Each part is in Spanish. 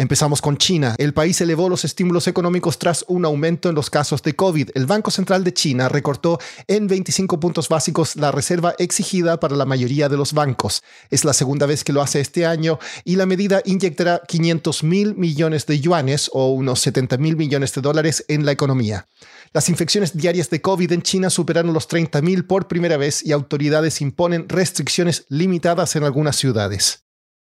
Empezamos con China. El país elevó los estímulos económicos tras un aumento en los casos de COVID. El Banco Central de China recortó en 25 puntos básicos la reserva exigida para la mayoría de los bancos. Es la segunda vez que lo hace este año y la medida inyectará 500 mil millones de yuanes o unos 70 mil millones de dólares en la economía. Las infecciones diarias de COVID en China superaron los 30.000 por primera vez y autoridades imponen restricciones limitadas en algunas ciudades.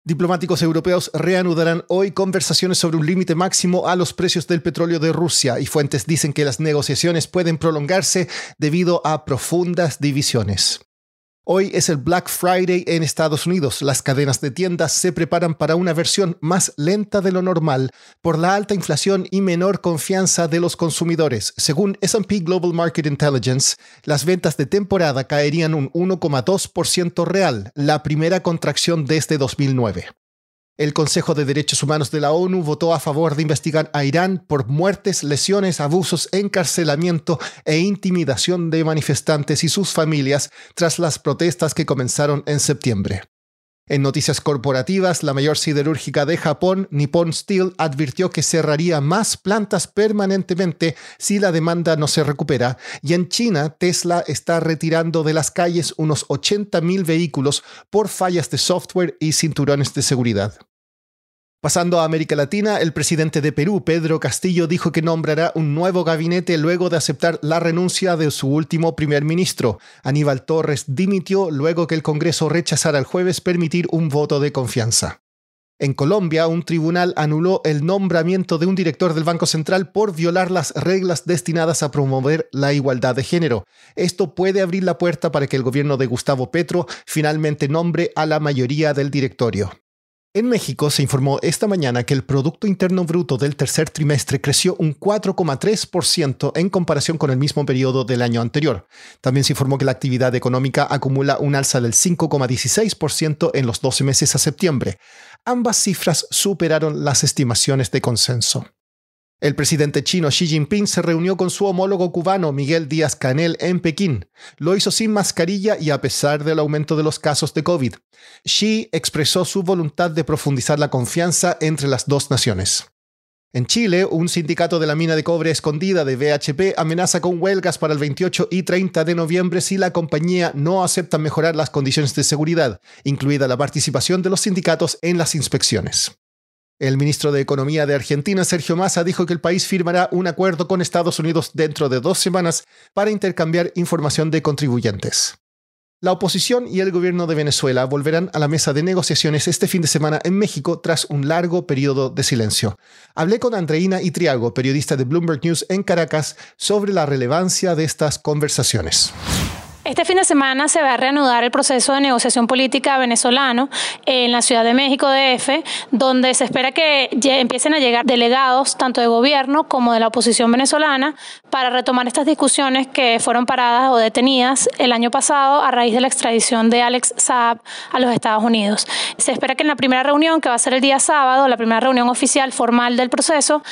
Diplomáticos europeos reanudarán hoy conversaciones sobre un límite máximo a los precios del petróleo de Rusia y fuentes dicen que las negociaciones pueden prolongarse debido a profundas divisiones. Hoy es el Black Friday en Estados Unidos. Las cadenas de tiendas se preparan para una versión más lenta de lo normal por la alta inflación y menor confianza de los consumidores. Según SP Global Market Intelligence, las ventas de temporada caerían un 1,2% real, la primera contracción desde 2009. El Consejo de Derechos Humanos de la ONU votó a favor de investigar a Irán por muertes, lesiones, abusos, encarcelamiento e intimidación de manifestantes y sus familias tras las protestas que comenzaron en septiembre. En noticias corporativas, la mayor siderúrgica de Japón, Nippon Steel, advirtió que cerraría más plantas permanentemente si la demanda no se recupera. Y en China, Tesla está retirando de las calles unos 80.000 vehículos por fallas de software y cinturones de seguridad. Pasando a América Latina, el presidente de Perú, Pedro Castillo, dijo que nombrará un nuevo gabinete luego de aceptar la renuncia de su último primer ministro. Aníbal Torres dimitió luego que el Congreso rechazara el jueves permitir un voto de confianza. En Colombia, un tribunal anuló el nombramiento de un director del Banco Central por violar las reglas destinadas a promover la igualdad de género. Esto puede abrir la puerta para que el gobierno de Gustavo Petro finalmente nombre a la mayoría del directorio. En México se informó esta mañana que el Producto Interno Bruto del tercer trimestre creció un 4,3% en comparación con el mismo periodo del año anterior. También se informó que la actividad económica acumula un alza del 5,16% en los 12 meses a septiembre. Ambas cifras superaron las estimaciones de consenso. El presidente chino Xi Jinping se reunió con su homólogo cubano Miguel Díaz Canel en Pekín. Lo hizo sin mascarilla y a pesar del aumento de los casos de COVID. Xi expresó su voluntad de profundizar la confianza entre las dos naciones. En Chile, un sindicato de la mina de cobre escondida de BHP amenaza con huelgas para el 28 y 30 de noviembre si la compañía no acepta mejorar las condiciones de seguridad, incluida la participación de los sindicatos en las inspecciones. El ministro de Economía de Argentina, Sergio Massa, dijo que el país firmará un acuerdo con Estados Unidos dentro de dos semanas para intercambiar información de contribuyentes. La oposición y el gobierno de Venezuela volverán a la mesa de negociaciones este fin de semana en México tras un largo periodo de silencio. Hablé con Andreina Itriago, periodista de Bloomberg News en Caracas, sobre la relevancia de estas conversaciones. Este fin de semana se va a reanudar el proceso de negociación política venezolano en la Ciudad de México, DF, donde se espera que empiecen a llegar delegados tanto de gobierno como de la oposición venezolana para retomar estas discusiones que fueron paradas o detenidas el año pasado a raíz de la extradición de Alex Saab a los Estados Unidos. Se espera que en la primera reunión, que va a ser el día sábado, la primera reunión oficial formal del proceso,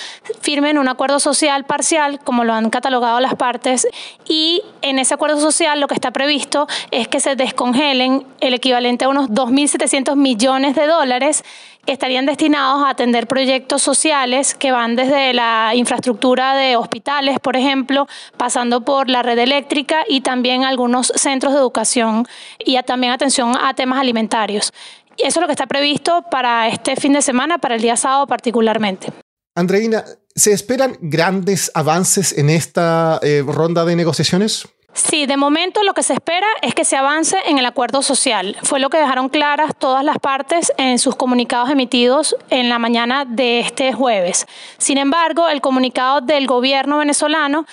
firmen un acuerdo social parcial, como lo han catalogado las partes, y en ese acuerdo social lo que está previsto es que se descongelen el equivalente a unos 2.700 millones de dólares que estarían destinados a atender proyectos sociales que van desde la infraestructura de hospitales, por ejemplo, pasando por la red eléctrica y también algunos centros de educación y también atención a temas alimentarios. Y eso es lo que está previsto para este fin de semana, para el día sábado particularmente. Andreina, ¿se esperan grandes avances en esta eh, ronda de negociaciones? Sí, de momento lo que se espera es que se avance en el acuerdo social. Fue lo que dejaron claras todas las partes en sus comunicados emitidos en la mañana de este jueves. Sin embargo, el comunicado del gobierno venezolano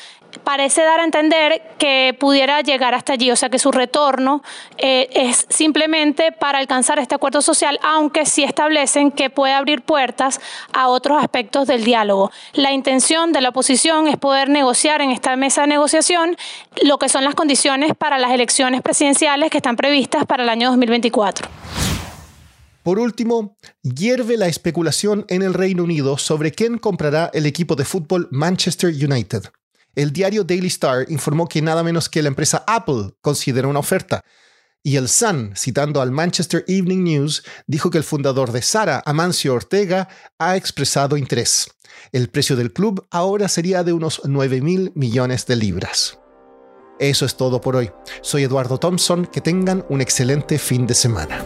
parece dar a entender que pudiera llegar hasta allí, o sea que su retorno eh, es simplemente para alcanzar este acuerdo social, aunque sí establecen que puede abrir puertas a otros aspectos del diálogo. La intención de la oposición es poder negociar en esta mesa de negociación lo que son las condiciones para las elecciones presidenciales que están previstas para el año 2024. Por último, hierve la especulación en el Reino Unido sobre quién comprará el equipo de fútbol Manchester United el diario Daily Star informó que nada menos que la empresa Apple considera una oferta. Y el Sun, citando al Manchester Evening News, dijo que el fundador de Sara, Amancio Ortega, ha expresado interés. El precio del club ahora sería de unos 9 mil millones de libras. Eso es todo por hoy. Soy Eduardo Thompson, que tengan un excelente fin de semana.